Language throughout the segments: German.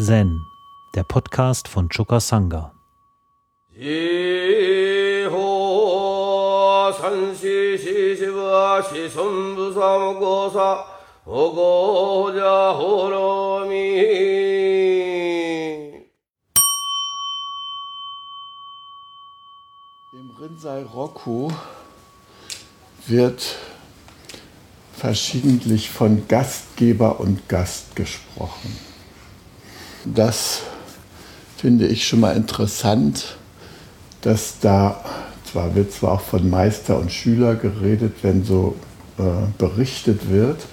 Zen, der Podcast von Choka Sangha. Im Rinzai Roku wird verschiedentlich von Gastgeber und Gast gesprochen. Das finde ich schon mal interessant, dass da, zwar wird zwar auch von Meister und Schüler geredet, wenn so äh, berichtet wird,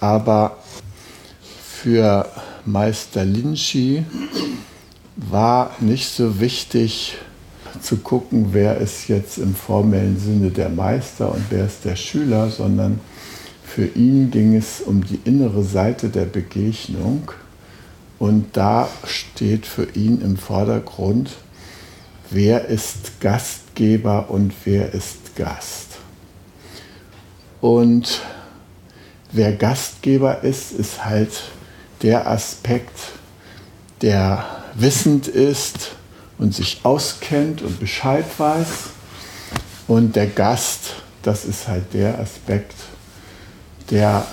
aber für Meister Linchi war nicht so wichtig zu gucken, wer ist jetzt im formellen Sinne der Meister und wer ist der Schüler, sondern für ihn ging es um die innere Seite der Begegnung und da steht für ihn im Vordergrund, wer ist Gastgeber und wer ist Gast. Und wer Gastgeber ist, ist halt der Aspekt, der wissend ist und sich auskennt und Bescheid weiß. Und der Gast, das ist halt der Aspekt, der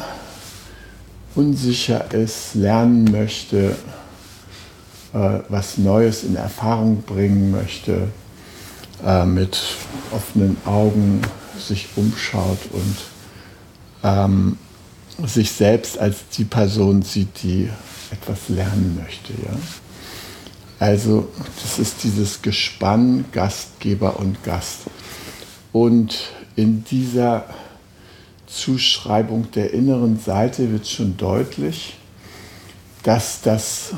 unsicher ist, lernen möchte, äh, was Neues in Erfahrung bringen möchte, äh, mit offenen Augen sich umschaut und ähm, sich selbst als die Person sieht, die etwas lernen möchte. Ja? Also das ist dieses Gespann Gastgeber und Gast. Und in dieser Zuschreibung der inneren Seite wird schon deutlich, dass das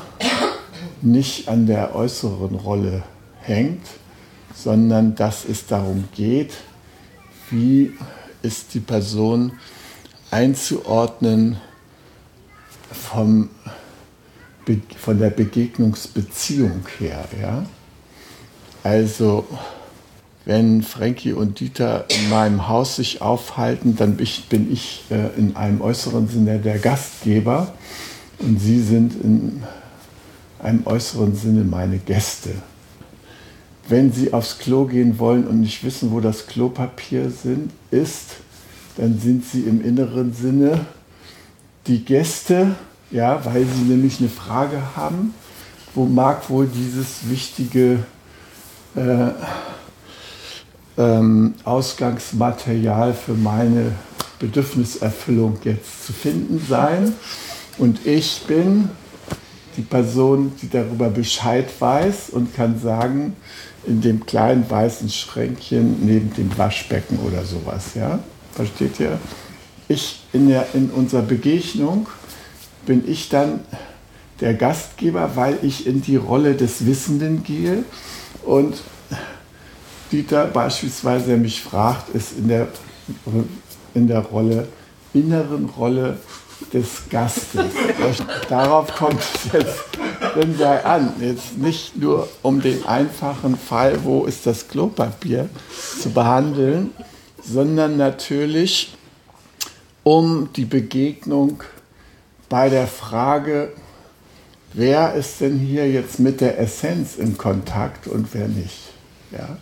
nicht an der äußeren Rolle hängt, sondern dass es darum geht, wie ist die Person einzuordnen vom, von der Begegnungsbeziehung her. Ja? Also wenn Frankie und Dieter in meinem Haus sich aufhalten, dann bin ich äh, in einem äußeren Sinne der Gastgeber und sie sind in einem äußeren Sinne meine Gäste. Wenn sie aufs Klo gehen wollen und nicht wissen, wo das Klopapier sind, ist, dann sind sie im inneren Sinne die Gäste, ja, weil sie nämlich eine Frage haben, wo mag wohl dieses wichtige äh, ähm, Ausgangsmaterial für meine Bedürfniserfüllung jetzt zu finden sein. Und ich bin die Person, die darüber Bescheid weiß und kann sagen, in dem kleinen weißen Schränkchen neben dem Waschbecken oder sowas. Ja? Versteht ihr? Ich in, der, in unserer Begegnung bin ich dann der Gastgeber, weil ich in die Rolle des Wissenden gehe und Dieter beispielsweise, der mich fragt, ist in der, in der Rolle, inneren Rolle des Gastes. Darauf kommt es jetzt denn sei an. Jetzt nicht nur um den einfachen Fall, wo ist das Klopapier, zu behandeln, sondern natürlich um die Begegnung bei der Frage, wer ist denn hier jetzt mit der Essenz in Kontakt und wer nicht. Ja?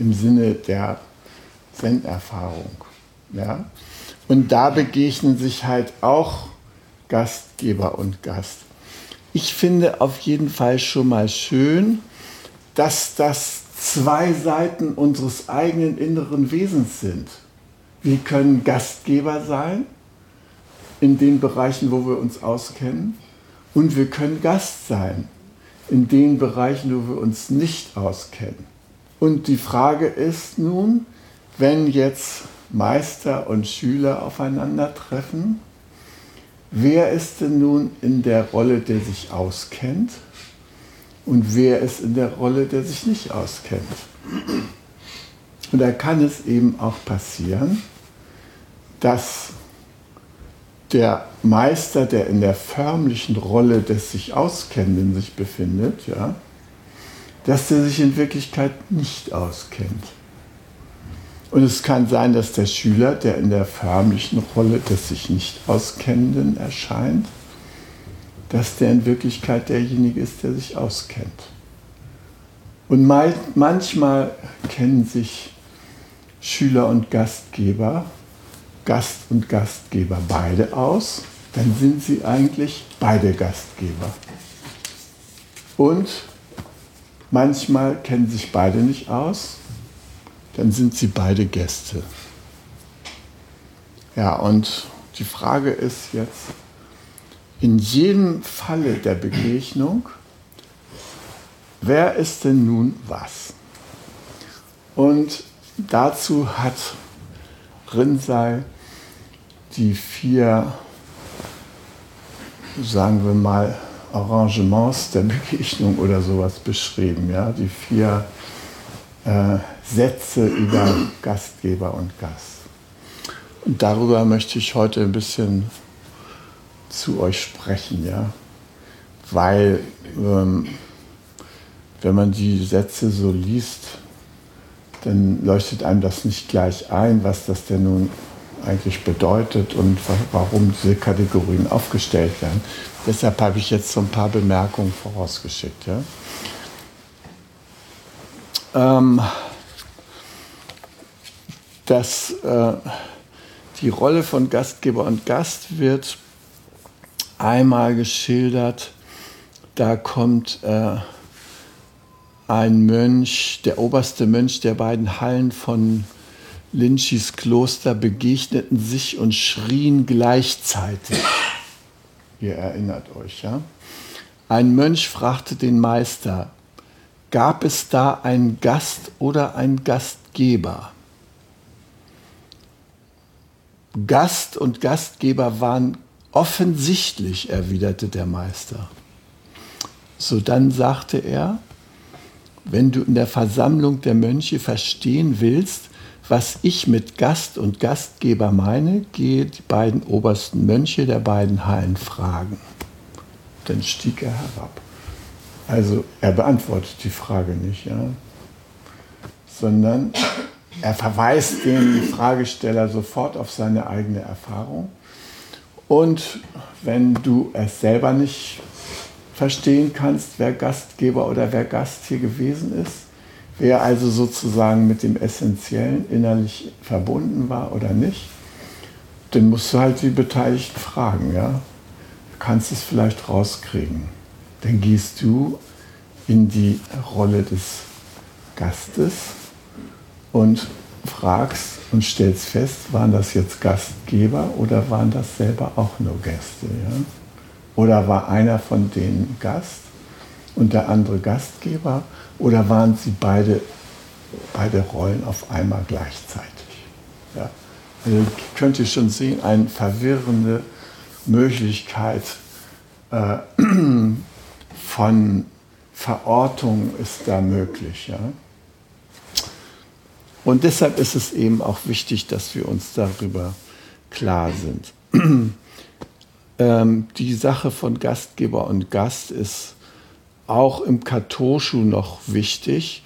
Im Sinne der Zen-Erfahrung. Ja? Und da begegnen sich halt auch Gastgeber und Gast. Ich finde auf jeden Fall schon mal schön, dass das zwei Seiten unseres eigenen inneren Wesens sind. Wir können Gastgeber sein in den Bereichen, wo wir uns auskennen, und wir können Gast sein in den Bereichen, wo wir uns nicht auskennen. Und die Frage ist nun, wenn jetzt Meister und Schüler aufeinandertreffen, wer ist denn nun in der Rolle, der sich auskennt und wer ist in der Rolle, der sich nicht auskennt? Und da kann es eben auch passieren, dass der Meister, der in der förmlichen Rolle des sich Auskennenden sich befindet, ja, dass er sich in Wirklichkeit nicht auskennt. Und es kann sein, dass der Schüler, der in der förmlichen Rolle des sich nicht Auskennenden erscheint, dass der in Wirklichkeit derjenige ist, der sich auskennt. Und manchmal kennen sich Schüler und Gastgeber, Gast und Gastgeber beide aus, dann sind sie eigentlich beide Gastgeber. Und manchmal kennen sich beide nicht aus, dann sind sie beide Gäste. Ja, und die Frage ist jetzt, in jedem Falle der Begegnung, wer ist denn nun was? Und dazu hat Rinzai die vier, sagen wir mal, Arrangements der Begegnung oder sowas beschrieben. Ja? Die vier äh, Sätze über Gastgeber und Gast. Und darüber möchte ich heute ein bisschen zu euch sprechen, ja. Weil, ähm, wenn man die Sätze so liest, dann leuchtet einem das nicht gleich ein, was das denn nun eigentlich bedeutet und warum diese Kategorien aufgestellt werden. Deshalb habe ich jetzt so ein paar Bemerkungen vorausgeschickt. Ja. Ähm, dass äh, die Rolle von Gastgeber und Gast wird einmal geschildert, da kommt äh, ein Mönch, der oberste Mönch der beiden Hallen von Lynchis Kloster begegneten sich und schrien gleichzeitig. Ihr erinnert euch, ja? Ein Mönch fragte den Meister, gab es da einen Gast oder einen Gastgeber? Gast und Gastgeber waren offensichtlich, erwiderte der Meister. So dann sagte er, wenn du in der Versammlung der Mönche verstehen willst, was ich mit Gast und Gastgeber meine, gehe die beiden obersten Mönche der beiden Hallen fragen. Dann stieg er herab. Also er beantwortet die Frage nicht, ja? sondern er verweist den Fragesteller sofort auf seine eigene Erfahrung. Und wenn du es selber nicht verstehen kannst, wer Gastgeber oder wer Gast hier gewesen ist, wer also sozusagen mit dem Essentiellen innerlich verbunden war oder nicht, dann musst du halt die Beteiligten fragen, ja. Du kannst es vielleicht rauskriegen. Dann gehst du in die Rolle des Gastes und fragst und stellst fest, waren das jetzt Gastgeber oder waren das selber auch nur Gäste, ja? Oder war einer von denen Gast und der andere Gastgeber? Oder waren sie beide, beide Rollen auf einmal gleichzeitig? Ja. Also könnt ihr schon sehen, eine verwirrende Möglichkeit äh, von Verortung ist da möglich. Ja? Und deshalb ist es eben auch wichtig, dass wir uns darüber klar sind. Ähm, die Sache von Gastgeber und Gast ist auch im Katoshu noch wichtig.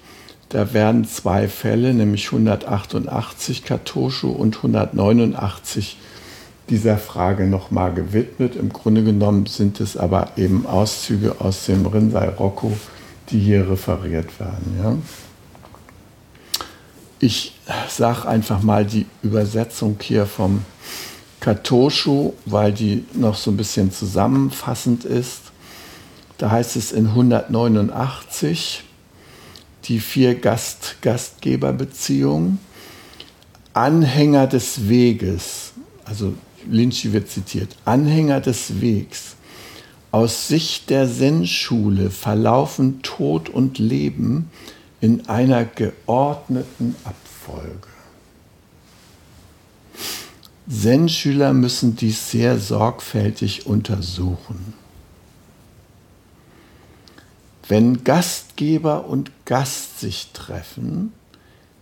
Da werden zwei Fälle, nämlich 188 Katoshu und 189 dieser Frage nochmal gewidmet. Im Grunde genommen sind es aber eben Auszüge aus dem Rinzai Rocco, die hier referiert werden. Ja? Ich sage einfach mal die Übersetzung hier vom Katoshu, weil die noch so ein bisschen zusammenfassend ist. Da heißt es in 189 die vier Gast Gastgeberbeziehungen. Anhänger des Weges, also Lynchi wird zitiert, Anhänger des Wegs. Aus Sicht der Zen-Schule verlaufen Tod und Leben in einer geordneten Abfolge. Zen-Schüler müssen dies sehr sorgfältig untersuchen. Wenn Gastgeber und Gast sich treffen,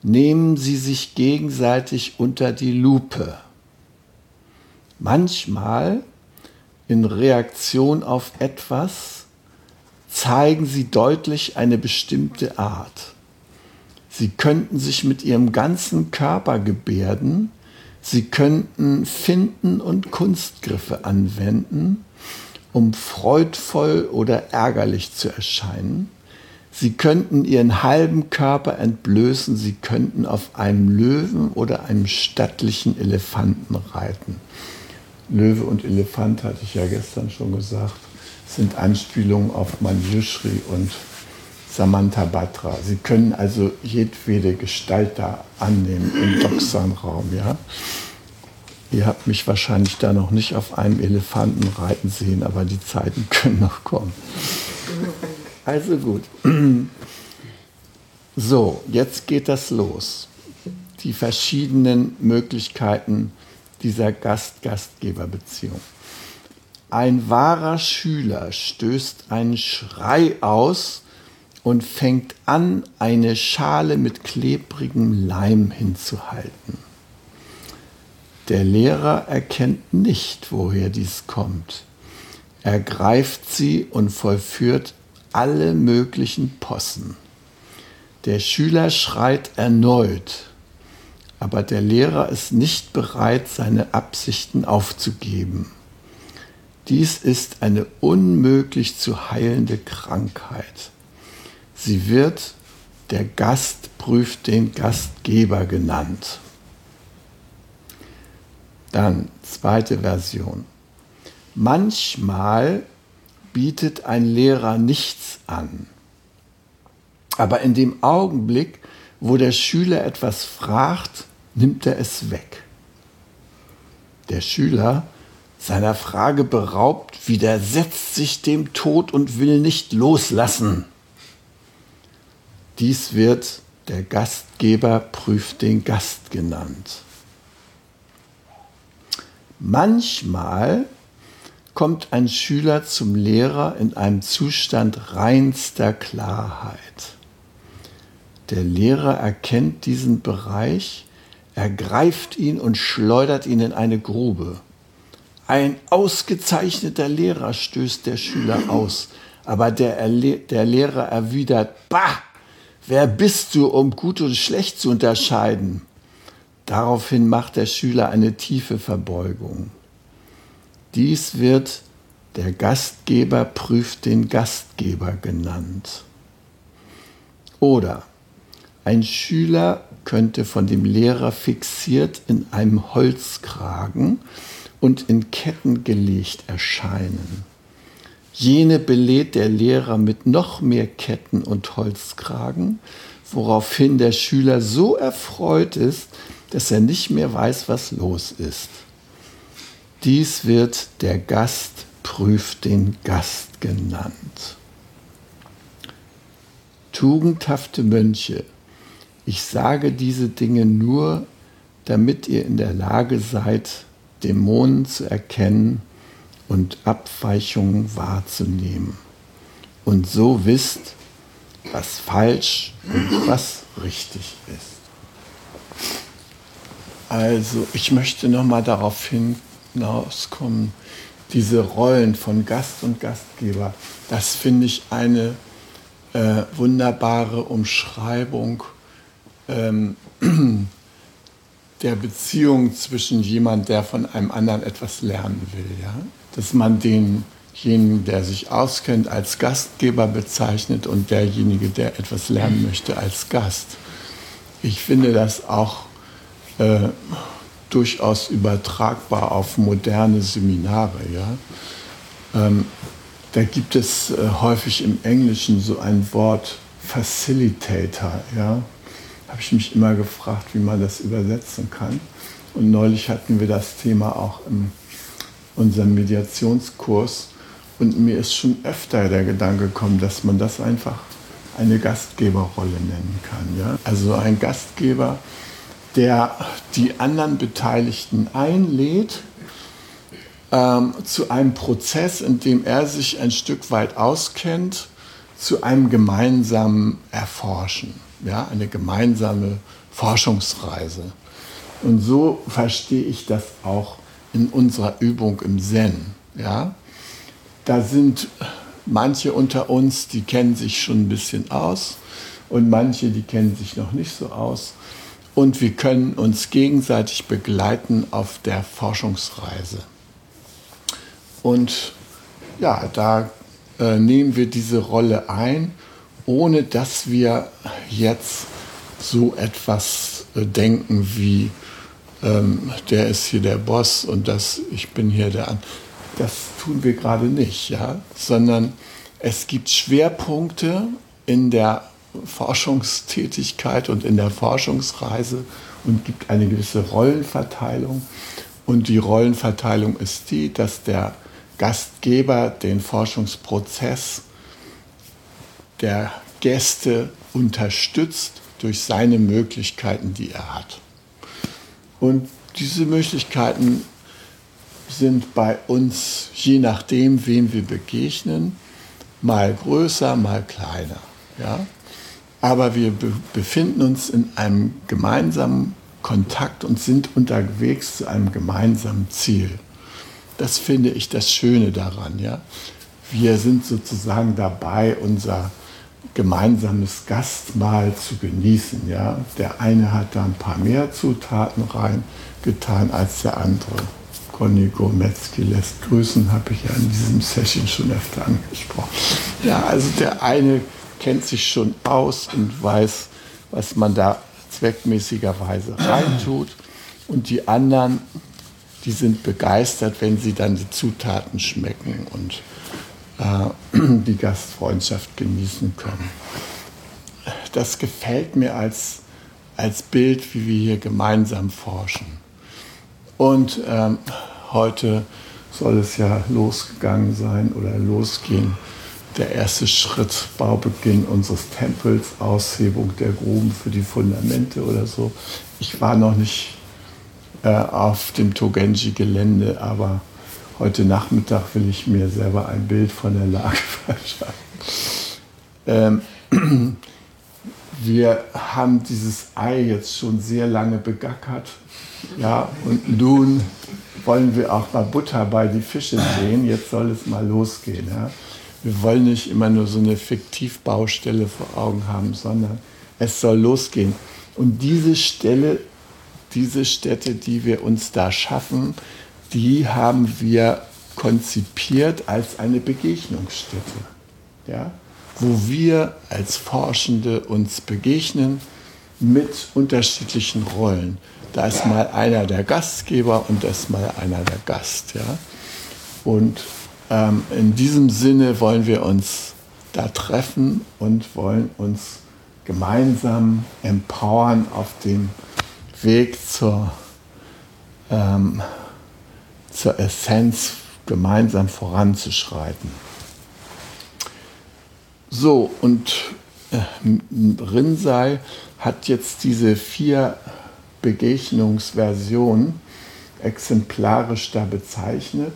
nehmen sie sich gegenseitig unter die Lupe. Manchmal in Reaktion auf etwas zeigen sie deutlich eine bestimmte Art. Sie könnten sich mit ihrem ganzen Körper gebärden, Sie könnten Finden und Kunstgriffe anwenden um freudvoll oder ärgerlich zu erscheinen. Sie könnten ihren halben Körper entblößen, sie könnten auf einem Löwen oder einem stattlichen Elefanten reiten. Löwe und Elefant, hatte ich ja gestern schon gesagt, sind Anspielungen auf Manjushri und Samantha Batra. Sie können also jedwede Gestalt da annehmen im Doxan-Raum. Ja? Ihr habt mich wahrscheinlich da noch nicht auf einem Elefanten reiten sehen, aber die Zeiten können noch kommen. Also gut. So, jetzt geht das los. Die verschiedenen Möglichkeiten dieser Gast-Gastgeber-Beziehung. Ein wahrer Schüler stößt einen Schrei aus und fängt an, eine Schale mit klebrigem Leim hinzuhalten. Der Lehrer erkennt nicht, woher dies kommt. Er greift sie und vollführt alle möglichen Possen. Der Schüler schreit erneut, aber der Lehrer ist nicht bereit, seine Absichten aufzugeben. Dies ist eine unmöglich zu heilende Krankheit. Sie wird der Gast prüft den Gastgeber genannt. Dann zweite Version. Manchmal bietet ein Lehrer nichts an. Aber in dem Augenblick, wo der Schüler etwas fragt, nimmt er es weg. Der Schüler, seiner Frage beraubt, widersetzt sich dem Tod und will nicht loslassen. Dies wird der Gastgeber prüft den Gast genannt. Manchmal kommt ein Schüler zum Lehrer in einem Zustand reinster Klarheit. Der Lehrer erkennt diesen Bereich, ergreift ihn und schleudert ihn in eine Grube. Ein ausgezeichneter Lehrer stößt der Schüler aus, aber der, der Lehrer erwidert, Bah, wer bist du, um gut und schlecht zu unterscheiden? Daraufhin macht der Schüler eine tiefe Verbeugung. Dies wird der Gastgeber prüft den Gastgeber genannt. Oder ein Schüler könnte von dem Lehrer fixiert in einem Holzkragen und in Ketten gelegt erscheinen. Jene belädt der Lehrer mit noch mehr Ketten und Holzkragen, woraufhin der Schüler so erfreut ist, dass er nicht mehr weiß, was los ist. Dies wird der Gast prüft den Gast genannt. Tugendhafte Mönche, ich sage diese Dinge nur, damit ihr in der Lage seid, Dämonen zu erkennen und Abweichungen wahrzunehmen und so wisst, was falsch und was richtig ist. Also ich möchte noch mal darauf hin, hinauskommen, diese Rollen von Gast und Gastgeber, das finde ich eine äh, wunderbare Umschreibung ähm, der Beziehung zwischen jemand, der von einem anderen etwas lernen will. Ja? Dass man denjenigen, der sich auskennt, als Gastgeber bezeichnet und derjenige, der etwas lernen möchte, als Gast. Ich finde das auch äh, durchaus übertragbar auf moderne Seminare. Ja? Ähm, da gibt es äh, häufig im Englischen so ein Wort Facilitator. Ja? Habe ich mich immer gefragt, wie man das übersetzen kann. Und neulich hatten wir das Thema auch in unserem Mediationskurs. Und mir ist schon öfter der Gedanke gekommen, dass man das einfach eine Gastgeberrolle nennen kann. Ja? Also ein Gastgeber, der die anderen Beteiligten einlädt ähm, zu einem Prozess, in dem er sich ein Stück weit auskennt, zu einem gemeinsamen Erforschen, ja, eine gemeinsame Forschungsreise. Und so verstehe ich das auch in unserer Übung im Zen. Ja? Da sind manche unter uns, die kennen sich schon ein bisschen aus und manche, die kennen sich noch nicht so aus und wir können uns gegenseitig begleiten auf der Forschungsreise. Und ja, da äh, nehmen wir diese Rolle ein, ohne dass wir jetzt so etwas äh, denken wie, ähm, der ist hier der Boss und das, ich bin hier der. Das tun wir gerade nicht, ja, sondern es gibt Schwerpunkte in der Forschungstätigkeit und in der Forschungsreise und gibt eine gewisse Rollenverteilung. Und die Rollenverteilung ist die, dass der Gastgeber den Forschungsprozess der Gäste unterstützt durch seine Möglichkeiten, die er hat. Und diese Möglichkeiten sind bei uns, je nachdem, wem wir begegnen, mal größer, mal kleiner. Ja? Aber wir be befinden uns in einem gemeinsamen Kontakt und sind unterwegs zu einem gemeinsamen Ziel. Das finde ich das Schöne daran. Ja? Wir sind sozusagen dabei, unser gemeinsames Gastmahl zu genießen. Ja? Der eine hat da ein paar mehr Zutaten reingetan als der andere. Conny Gometzki lässt grüßen, habe ich ja in diesem Session schon öfter angesprochen. Ja, also der eine kennt sich schon aus und weiß, was man da zweckmäßiger-Weise reintut. Und die anderen, die sind begeistert, wenn sie dann die Zutaten schmecken und äh, die Gastfreundschaft genießen können. Das gefällt mir als, als Bild, wie wir hier gemeinsam forschen. Und ähm, heute soll es ja losgegangen sein oder losgehen der erste Schritt, Baubeginn unseres Tempels, Aushebung der Gruben für die Fundamente oder so. Ich war noch nicht äh, auf dem Togenji-Gelände, aber heute Nachmittag will ich mir selber ein Bild von der Lage verschaffen. Ähm, wir haben dieses Ei jetzt schon sehr lange begackert. Ja, und nun wollen wir auch mal Butter bei die Fische sehen. Jetzt soll es mal losgehen. Ja wir wollen nicht immer nur so eine Fiktivbaustelle vor Augen haben, sondern es soll losgehen. Und diese Stelle, diese Städte, die wir uns da schaffen, die haben wir konzipiert als eine Begegnungsstätte, ja? wo wir als Forschende uns begegnen mit unterschiedlichen Rollen. Da ist mal einer der Gastgeber und da ist mal einer der Gast. Ja? Und ähm, in diesem Sinne wollen wir uns da treffen und wollen uns gemeinsam empowern auf dem Weg zur, ähm, zur Essenz gemeinsam voranzuschreiten. So, und äh, Rinsei hat jetzt diese vier Begegnungsversionen exemplarisch da bezeichnet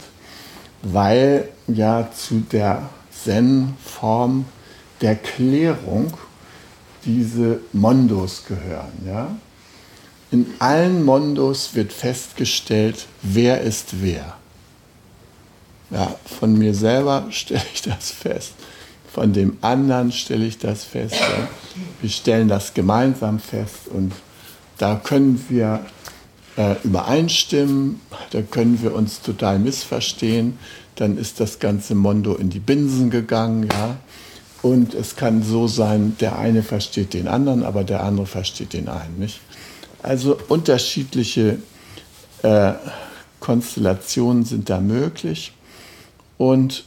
weil ja zu der Zen-Form der Klärung diese Mondos gehören. Ja? In allen Mondos wird festgestellt, wer ist wer. Ja, von mir selber stelle ich das fest, von dem anderen stelle ich das fest. Ja? Wir stellen das gemeinsam fest und da können wir äh, übereinstimmen, da können wir uns total missverstehen, dann ist das ganze Mondo in die Binsen gegangen, ja. Und es kann so sein, der eine versteht den anderen, aber der andere versteht den einen nicht. Also unterschiedliche äh, Konstellationen sind da möglich. Und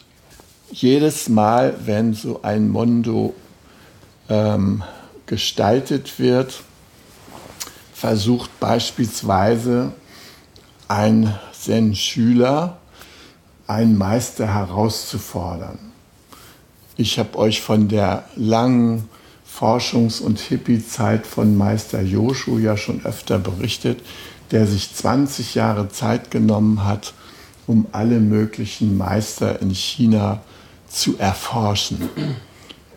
jedes Mal, wenn so ein Mondo ähm, gestaltet wird, versucht beispielsweise ein Zen-Schüler, einen Meister herauszufordern. Ich habe euch von der langen Forschungs- und Hippie-Zeit von Meister Yoshu ja schon öfter berichtet, der sich 20 Jahre Zeit genommen hat, um alle möglichen Meister in China zu erforschen.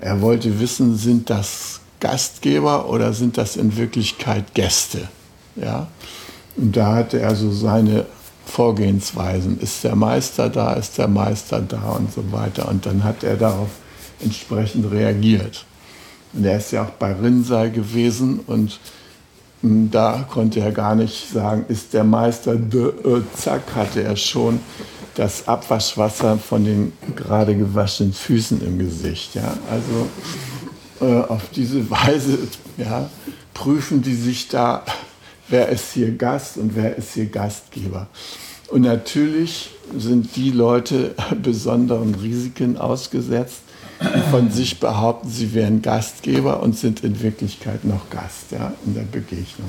Er wollte wissen, sind das Gastgeber oder sind das in Wirklichkeit Gäste? Ja? Und da hatte er so seine Vorgehensweisen. Ist der Meister da, ist der Meister da und so weiter. Und dann hat er darauf entsprechend reagiert. Und er ist ja auch bei Rinzai gewesen und hm, da konnte er gar nicht sagen, ist der Meister, de, äh, zack, hatte er schon das Abwaschwasser von den gerade gewaschenen Füßen im Gesicht. Ja? Also auf diese Weise ja, prüfen die sich da, wer ist hier Gast und wer ist hier Gastgeber. Und natürlich sind die Leute besonderen Risiken ausgesetzt, die von sich behaupten, sie wären Gastgeber und sind in Wirklichkeit noch Gast ja, in der Begegnung.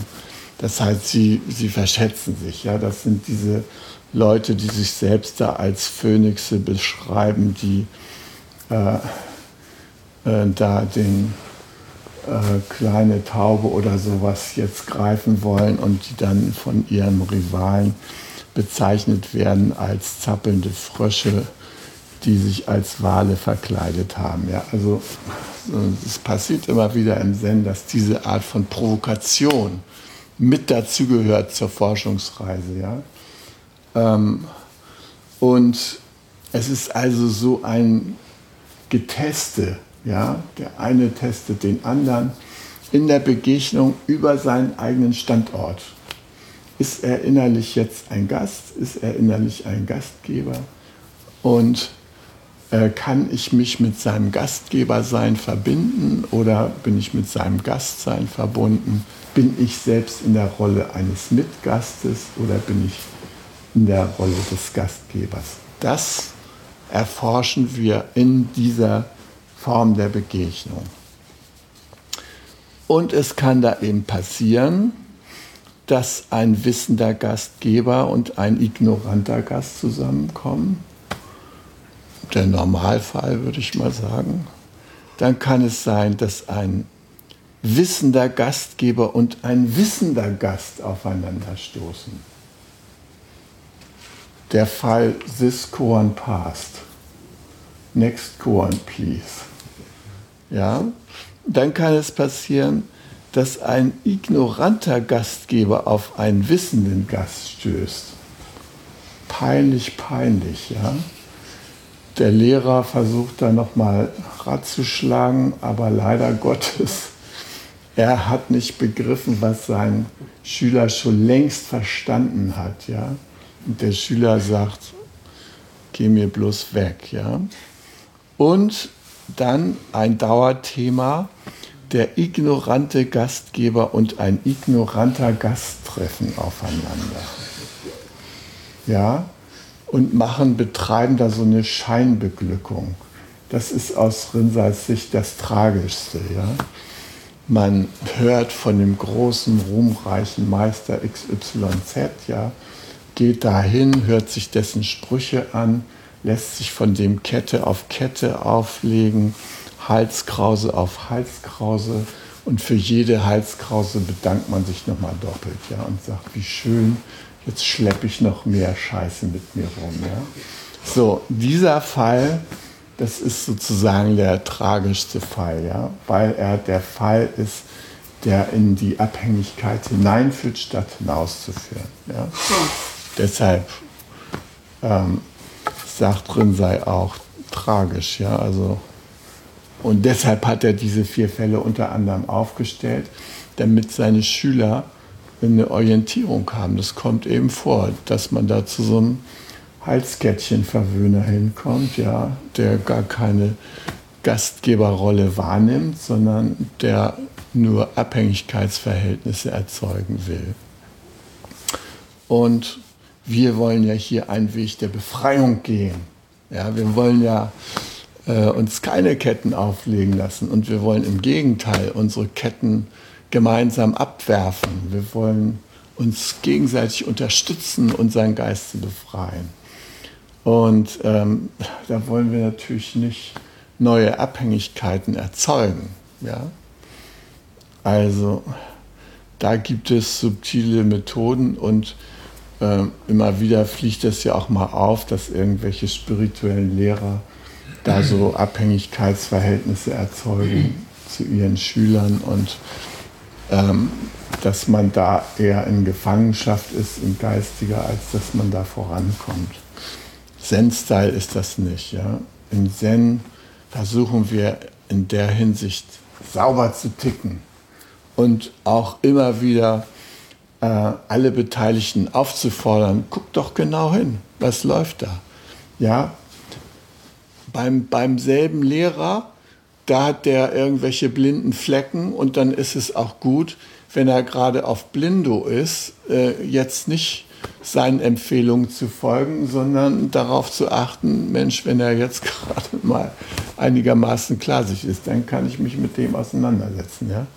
Das heißt, sie, sie verschätzen sich. Ja? Das sind diese Leute, die sich selbst da als Phönixe beschreiben, die äh, äh, da den äh, kleine Taube oder sowas jetzt greifen wollen und die dann von ihren Rivalen bezeichnet werden als zappelnde Frösche, die sich als Wale verkleidet haben. Ja, also es passiert immer wieder im Zen, dass diese Art von Provokation mit dazugehört zur Forschungsreise. Ja? Ähm, und es ist also so ein Geteste, ja? der eine testet den anderen in der Begegnung über seinen eigenen Standort. Ist er innerlich jetzt ein Gast? Ist er innerlich ein Gastgeber? Und äh, kann ich mich mit seinem Gastgebersein verbinden oder bin ich mit seinem Gastsein verbunden? Bin ich selbst in der Rolle eines Mitgastes oder bin ich in der Rolle des Gastgebers? Das erforschen wir in dieser Form der Begegnung. Und es kann da eben passieren, dass ein wissender Gastgeber und ein ignoranter Gast zusammenkommen der Normalfall, würde ich mal sagen, dann kann es sein, dass ein wissender Gastgeber und ein wissender Gast aufeinander stoßen. Der Fall This Koan Past. Next Koan, please. Ja, dann kann es passieren, dass ein ignoranter Gastgeber auf einen wissenden Gast stößt. Peinlich, peinlich, ja der Lehrer versucht da nochmal Rad zu schlagen, aber leider Gottes, er hat nicht begriffen, was sein Schüler schon längst verstanden hat. Ja? Und der Schüler sagt, geh mir bloß weg. Ja? Und dann ein Dauerthema, der ignorante Gastgeber und ein ignoranter Gast treffen aufeinander. Ja, und machen, betreiben da so eine Scheinbeglückung. Das ist aus Rinseis Sicht das Tragischste. Ja? Man hört von dem großen, ruhmreichen Meister XYZ, ja, geht dahin, hört sich dessen Sprüche an, lässt sich von dem Kette auf Kette auflegen, Halskrause auf Halskrause und für jede Halskrause bedankt man sich nochmal doppelt ja, und sagt, wie schön, jetzt schleppe ich noch mehr Scheiße mit mir rum. Ja? So, dieser Fall, das ist sozusagen der tragischste Fall, ja? weil er der Fall ist, der in die Abhängigkeit hineinführt, statt hinauszuführen. Ja? Deshalb ähm, sagt drin sei auch tragisch, ja, also und deshalb hat er diese vier Fälle unter anderem aufgestellt, damit seine Schüler eine Orientierung haben. Das kommt eben vor, dass man da zu so einem Halskettchenverwöhner hinkommt, ja, der gar keine Gastgeberrolle wahrnimmt, sondern der nur Abhängigkeitsverhältnisse erzeugen will. Und wir wollen ja hier einen Weg der Befreiung gehen. Ja, wir wollen ja äh, uns keine Ketten auflegen lassen und wir wollen im Gegenteil unsere Ketten gemeinsam abwerfen. Wir wollen uns gegenseitig unterstützen, unseren Geist zu befreien. Und ähm, da wollen wir natürlich nicht neue Abhängigkeiten erzeugen. Ja? Also da gibt es subtile Methoden und äh, immer wieder fliegt es ja auch mal auf, dass irgendwelche spirituellen Lehrer da so Abhängigkeitsverhältnisse erzeugen zu ihren Schülern und ähm, dass man da eher in Gefangenschaft ist, in geistiger, als dass man da vorankommt. Zen-Style ist das nicht. Ja? Im Zen versuchen wir in der Hinsicht sauber zu ticken und auch immer wieder alle Beteiligten aufzufordern, guck doch genau hin, was läuft da. Ja, beim, beim selben Lehrer, da hat der irgendwelche blinden Flecken und dann ist es auch gut, wenn er gerade auf Blindo ist, äh, jetzt nicht seinen Empfehlungen zu folgen, sondern darauf zu achten, Mensch, wenn er jetzt gerade mal einigermaßen klar sich ist, dann kann ich mich mit dem auseinandersetzen. Ja?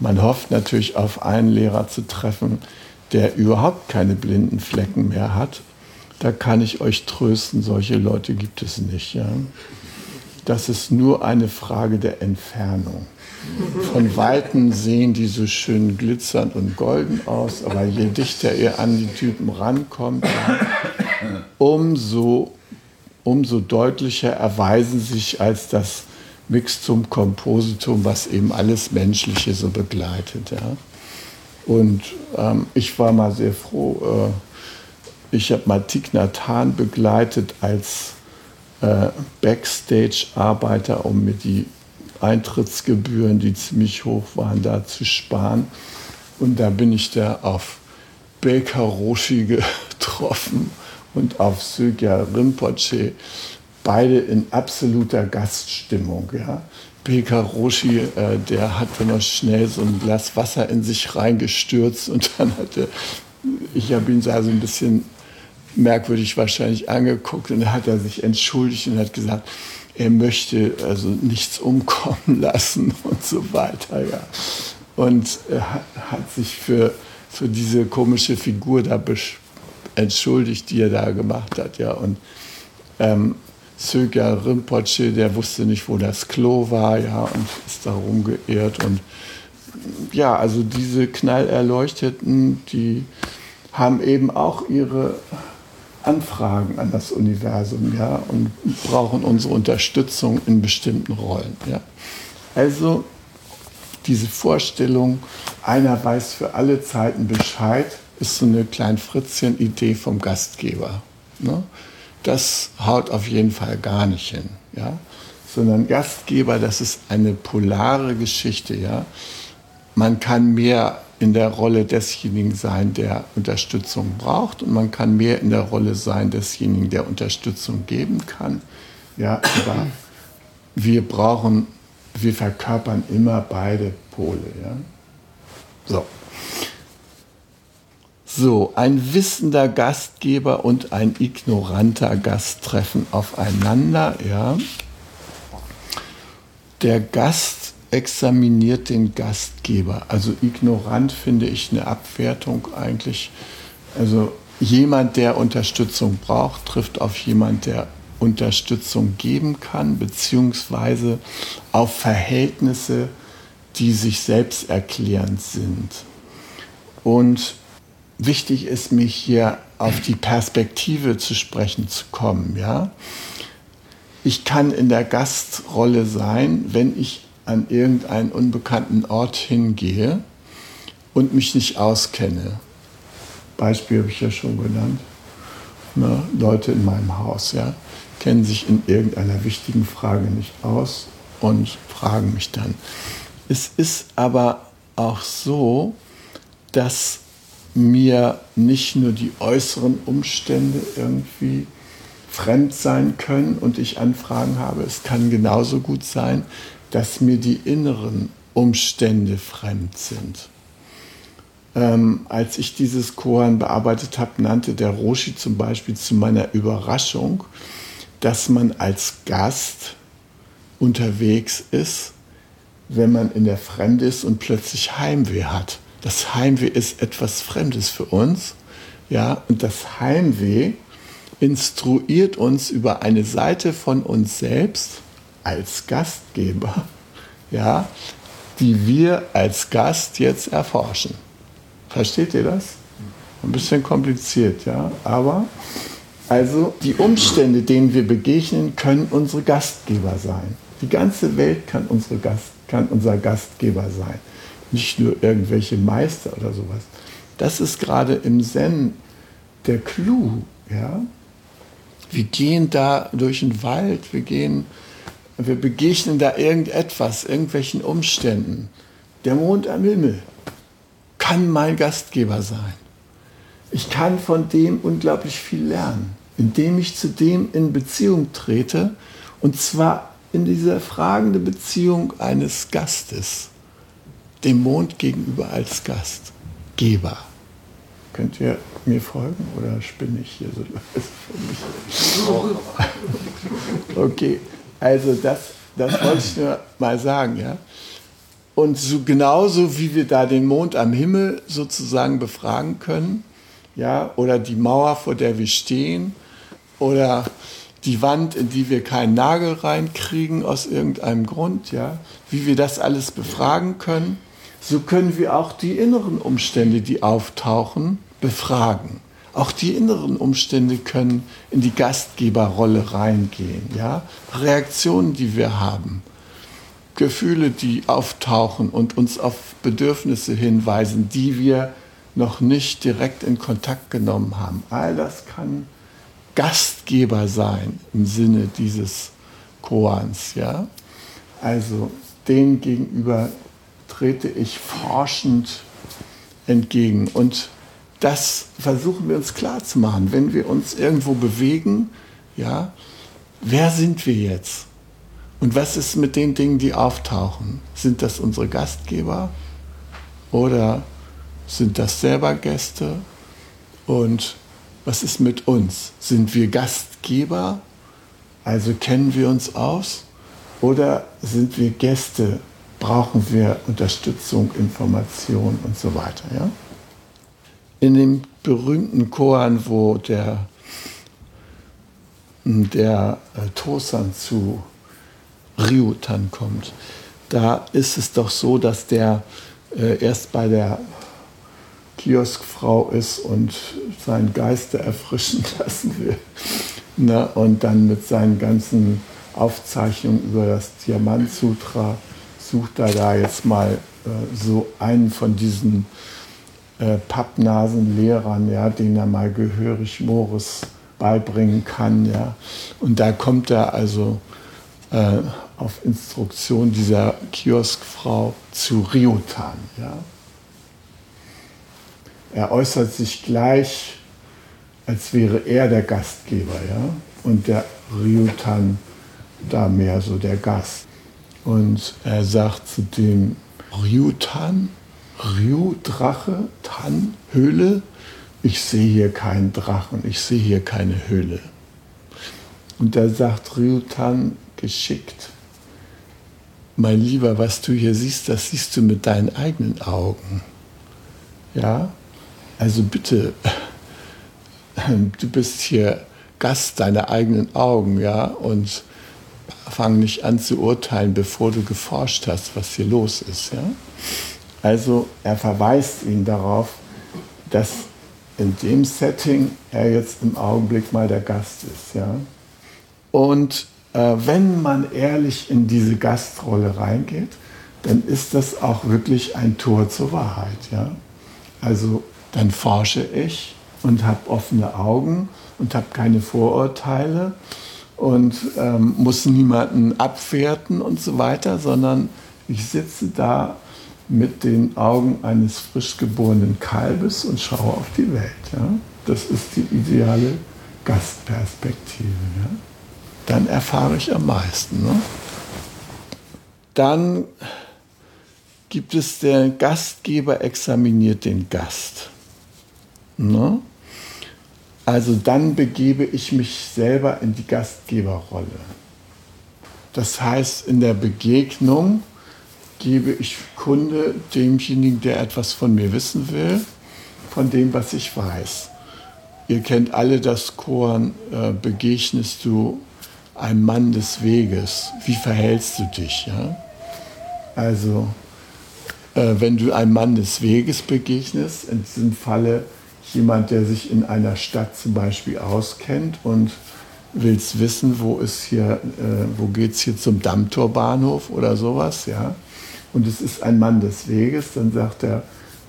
Man hofft natürlich auf einen Lehrer zu treffen, der überhaupt keine blinden Flecken mehr hat. Da kann ich euch trösten, solche Leute gibt es nicht. Ja? Das ist nur eine Frage der Entfernung. Von Weitem sehen die so schön glitzernd und golden aus, aber je dichter ihr an die Typen rankommt, umso, umso deutlicher erweisen sich als das Mixtum Compositum, was eben alles Menschliche so begleitet. Ja. Und ähm, ich war mal sehr froh, äh, ich habe mal Thich Nhat Hanh begleitet als äh, Backstage-Arbeiter, um mir die Eintrittsgebühren, die ziemlich hoch waren, da zu sparen. Und da bin ich da auf Baker Roshi getroffen und auf Sögya Rinpoche, beide in absoluter Gaststimmung. Ja. Baker Roshi, äh, der hatte noch schnell so ein Glas Wasser in sich reingestürzt und dann hatte, ich habe ihn so ein bisschen merkwürdig wahrscheinlich angeguckt und dann hat er sich entschuldigt und hat gesagt, er möchte also nichts umkommen lassen und so weiter. Ja. Und hat sich für, für diese komische Figur da entschuldigt, die er da gemacht hat. Ja. Und ähm, Söger Rinpoche, der wusste nicht, wo das Klo war, ja, und ist da rumgeirrt. Und ja, also diese Knallerleuchteten, die haben eben auch ihre Anfragen an das Universum ja, und brauchen unsere Unterstützung in bestimmten Rollen. Ja. Also diese Vorstellung, einer weiß für alle Zeiten Bescheid, ist so eine Klein-Fritzchen-Idee vom Gastgeber. Ne? Das haut auf jeden Fall gar nicht hin. Ja? Sondern Gastgeber, das ist eine polare Geschichte. Ja? Man kann mehr in der Rolle desjenigen sein, der Unterstützung braucht und man kann mehr in der Rolle sein desjenigen, der Unterstützung geben kann. Ja, aber wir brauchen, wir verkörpern immer beide Pole. Ja? So. So, ein wissender Gastgeber und ein ignoranter Gast treffen aufeinander. Ja. Der Gast examiniert den Gastgeber. Also ignorant finde ich eine Abwertung eigentlich. Also jemand, der Unterstützung braucht, trifft auf jemand, der Unterstützung geben kann, beziehungsweise auf Verhältnisse, die sich selbst erklärend sind. Und wichtig ist mich hier auf die Perspektive zu sprechen zu kommen. Ja? Ich kann in der Gastrolle sein, wenn ich an irgendeinen unbekannten Ort hingehe und mich nicht auskenne. Beispiel habe ich ja schon genannt. Ne, Leute in meinem Haus ja, kennen sich in irgendeiner wichtigen Frage nicht aus und fragen mich dann. Es ist aber auch so, dass mir nicht nur die äußeren Umstände irgendwie fremd sein können und ich Anfragen habe. Es kann genauso gut sein, dass mir die inneren Umstände fremd sind. Ähm, als ich dieses Koran bearbeitet habe, nannte der Roshi zum Beispiel zu meiner Überraschung, dass man als Gast unterwegs ist, wenn man in der Fremde ist und plötzlich Heimweh hat. Das Heimweh ist etwas Fremdes für uns, ja, und das Heimweh instruiert uns über eine Seite von uns selbst, als Gastgeber, ja, die wir als Gast jetzt erforschen. Versteht ihr das? Ein bisschen kompliziert, ja, aber also die Umstände, denen wir begegnen, können unsere Gastgeber sein. Die ganze Welt kann, unsere Gast, kann unser Gastgeber sein, nicht nur irgendwelche Meister oder sowas. Das ist gerade im Zen der Clou, ja. Wir gehen da durch den Wald, wir gehen wir begegnen da irgendetwas, irgendwelchen Umständen. Der Mond am Himmel kann mein Gastgeber sein. Ich kann von dem unglaublich viel lernen. indem ich zu dem in Beziehung trete und zwar in dieser fragenden Beziehung eines Gastes, dem Mond gegenüber als Gastgeber. Könnt ihr mir folgen oder spinne ich hier so? okay, also das, das wollte ich nur mal sagen, ja. Und so genauso wie wir da den Mond am Himmel sozusagen befragen können, ja, oder die Mauer, vor der wir stehen, oder die Wand, in die wir keinen Nagel reinkriegen aus irgendeinem Grund, ja, wie wir das alles befragen können, so können wir auch die inneren Umstände, die auftauchen, befragen. Auch die inneren Umstände können in die Gastgeberrolle reingehen, ja, Reaktionen, die wir haben, Gefühle, die auftauchen und uns auf Bedürfnisse hinweisen, die wir noch nicht direkt in Kontakt genommen haben. All das kann Gastgeber sein im Sinne dieses Koans. Ja? Also denen gegenüber trete ich forschend entgegen. Und das versuchen wir uns klar zu machen. Wenn wir uns irgendwo bewegen, ja, wer sind wir jetzt? Und was ist mit den Dingen, die auftauchen? Sind das unsere Gastgeber oder sind das selber Gäste? Und was ist mit uns? Sind wir Gastgeber? Also kennen wir uns aus? Oder sind wir Gäste? Brauchen wir Unterstützung, Information und so weiter? Ja? In dem berühmten Koan, wo der, der äh, Tosan zu Ryutan kommt, da ist es doch so, dass der äh, erst bei der Kioskfrau ist und seinen Geister erfrischen lassen will. Ne? Und dann mit seinen ganzen Aufzeichnungen über das Diamant-Sutra sucht er da jetzt mal äh, so einen von diesen äh, Pappnasenlehrern, ja, den er mal gehörig Morris beibringen kann. Ja. Und da kommt er also äh, auf Instruktion dieser Kioskfrau zu Ryotan. Ja. Er äußert sich gleich, als wäre er der Gastgeber, ja, und der Ryutan da mehr so der Gast. Und er sagt zu dem Ryutan, Ryu, Drache, Tan, Höhle, ich sehe hier keinen Drachen, ich sehe hier keine Höhle. Und da sagt Ryutan geschickt, mein Lieber, was du hier siehst, das siehst du mit deinen eigenen Augen. Ja, also bitte, du bist hier Gast deiner eigenen Augen, ja, und fang nicht an zu urteilen, bevor du geforscht hast, was hier los ist, ja. Also er verweist ihn darauf, dass in dem Setting er jetzt im Augenblick mal der Gast ist, ja. Und äh, wenn man ehrlich in diese Gastrolle reingeht, dann ist das auch wirklich ein Tor zur Wahrheit, ja. Also dann forsche ich und habe offene Augen und habe keine Vorurteile und ähm, muss niemanden abwerten und so weiter, sondern ich sitze da mit den Augen eines frisch geborenen Kalbes und schaue auf die Welt. Ja? Das ist die ideale Gastperspektive. Ja? Dann erfahre ich am meisten. Ne? Dann gibt es der Gastgeber examiniert den Gast. Ne? Also dann begebe ich mich selber in die Gastgeberrolle. Das heißt, in der Begegnung gebe ich Kunde demjenigen, der etwas von mir wissen will, von dem, was ich weiß. Ihr kennt alle das Korn, äh, begegnest du einem Mann des Weges, wie verhältst du dich? Ja? Also, äh, wenn du einem Mann des Weges begegnest, in diesem Falle jemand, der sich in einer Stadt zum Beispiel auskennt und willst wissen, wo ist hier, äh, wo geht's hier zum Dammtorbahnhof oder sowas, ja. Und es ist ein Mann des Weges, dann sagt er,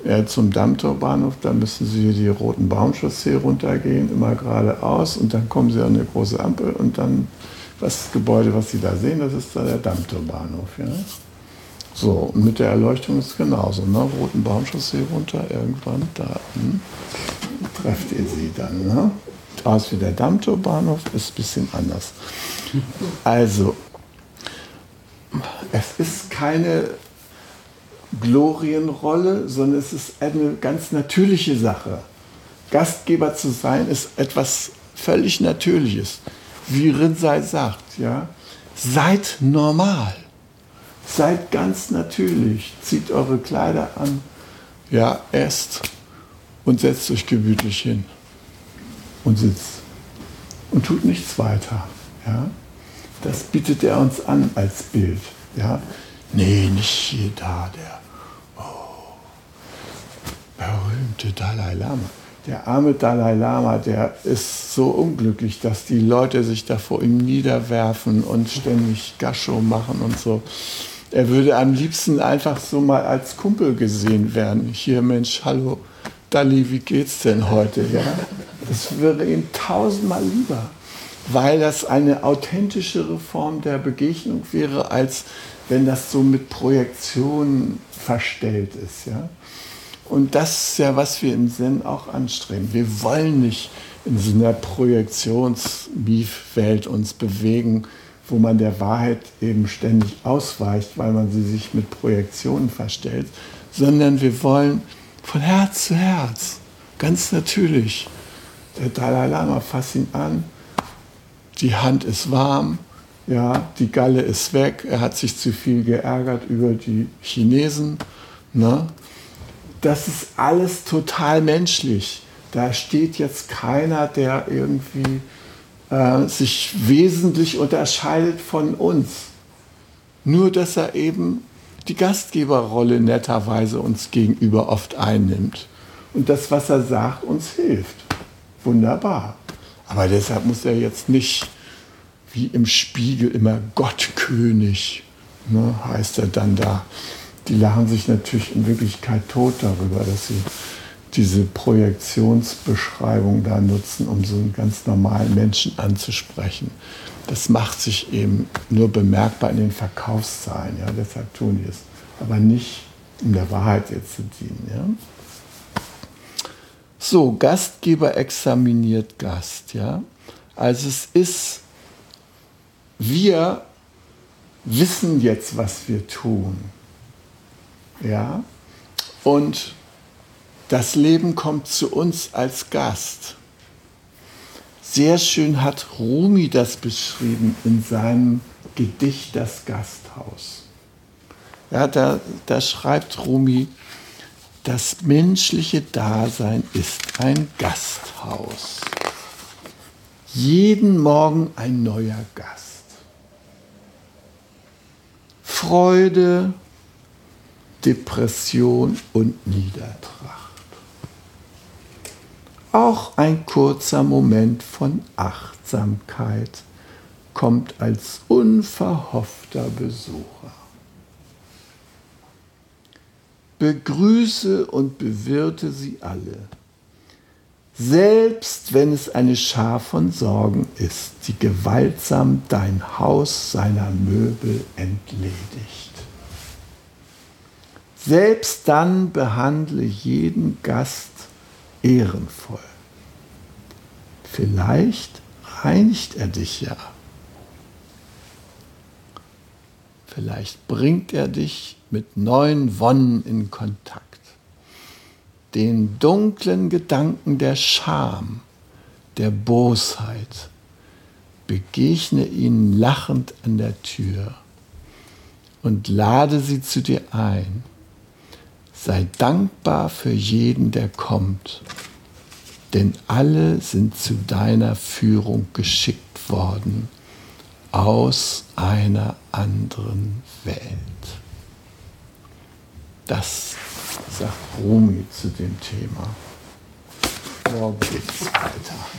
ja, zum Dammtorbahnhof, da müssen Sie hier die roten Baumchaussee runtergehen, immer geradeaus und dann kommen Sie an eine große Ampel und dann das Gebäude, was Sie da sehen, das ist da der Dammtorbahnhof, ja. So, und mit der Erleuchtung ist es genauso. Ne? Roten Baumchaussee runter, irgendwann da hm, trefft ihr sie dann. Ne? wie der Dammtorbahnhof, ist ein bisschen anders. Also, es ist keine Glorienrolle, sondern es ist eine ganz natürliche Sache. Gastgeber zu sein ist etwas völlig Natürliches. Wie Rinsei sagt, ja, seid normal. Seid ganz natürlich. Zieht eure Kleider an. Ja, esst und setzt euch gemütlich hin und sitzt und tut nichts weiter. Ja? Das bietet er uns an als Bild. Ja? Nee, nicht hier da, der oh, berühmte Dalai Lama. Der arme Dalai Lama, der ist so unglücklich, dass die Leute sich da vor ihm niederwerfen und ständig Gascho machen und so. Er würde am liebsten einfach so mal als Kumpel gesehen werden. Hier, Mensch, hallo, Dalli, wie geht's denn heute? Ja? Das wäre ihm tausendmal lieber, weil das eine authentischere Form der Begegnung wäre, als wenn das so mit Projektionen verstellt ist. Ja? Und das ist ja, was wir im Zen auch anstreben. Wir wollen nicht in so einer Projektions-Mief-Welt uns bewegen, wo man der Wahrheit eben ständig ausweicht, weil man sie sich mit Projektionen verstellt, sondern wir wollen von Herz zu Herz, ganz natürlich. Der Dalai Lama fasst ihn an, die Hand ist warm, ja, die Galle ist weg, er hat sich zu viel geärgert über die Chinesen. Ne? Das ist alles total menschlich. Da steht jetzt keiner, der irgendwie äh, sich wesentlich unterscheidet von uns. Nur dass er eben die Gastgeberrolle netterweise uns gegenüber oft einnimmt. Und das, was er sagt, uns hilft. Wunderbar. Aber deshalb muss er jetzt nicht wie im Spiegel immer Gottkönig, ne, heißt er dann da. Die lachen sich natürlich in Wirklichkeit tot darüber, dass sie diese Projektionsbeschreibung da nutzen, um so einen ganz normalen Menschen anzusprechen. Das macht sich eben nur bemerkbar in den Verkaufszahlen, ja, deshalb tun die es. Aber nicht, um der Wahrheit jetzt zu dienen. Ja. So, Gastgeber examiniert Gast, ja. Also es ist, wir wissen jetzt, was wir tun. Ja? Und das Leben kommt zu uns als Gast. Sehr schön hat Rumi das beschrieben in seinem Gedicht Das Gasthaus. Ja, da, da schreibt Rumi, das menschliche Dasein ist ein Gasthaus. Jeden Morgen ein neuer Gast. Freude, Depression und Niedertracht auch ein kurzer Moment von Achtsamkeit kommt als unverhoffter Besucher. Begrüße und bewirte sie alle, selbst wenn es eine Schar von Sorgen ist, die gewaltsam dein Haus seiner Möbel entledigt. Selbst dann behandle jeden Gast ehrenvoll. Vielleicht reinigt er dich ja. Vielleicht bringt er dich mit neuen Wonnen in Kontakt. Den dunklen Gedanken der Scham, der Bosheit, begegne ihnen lachend an der Tür und lade sie zu dir ein Sei dankbar für jeden, der kommt, denn alle sind zu deiner Führung geschickt worden aus einer anderen Welt. Das sagt Rumi zu dem Thema. Morgen geht's weiter.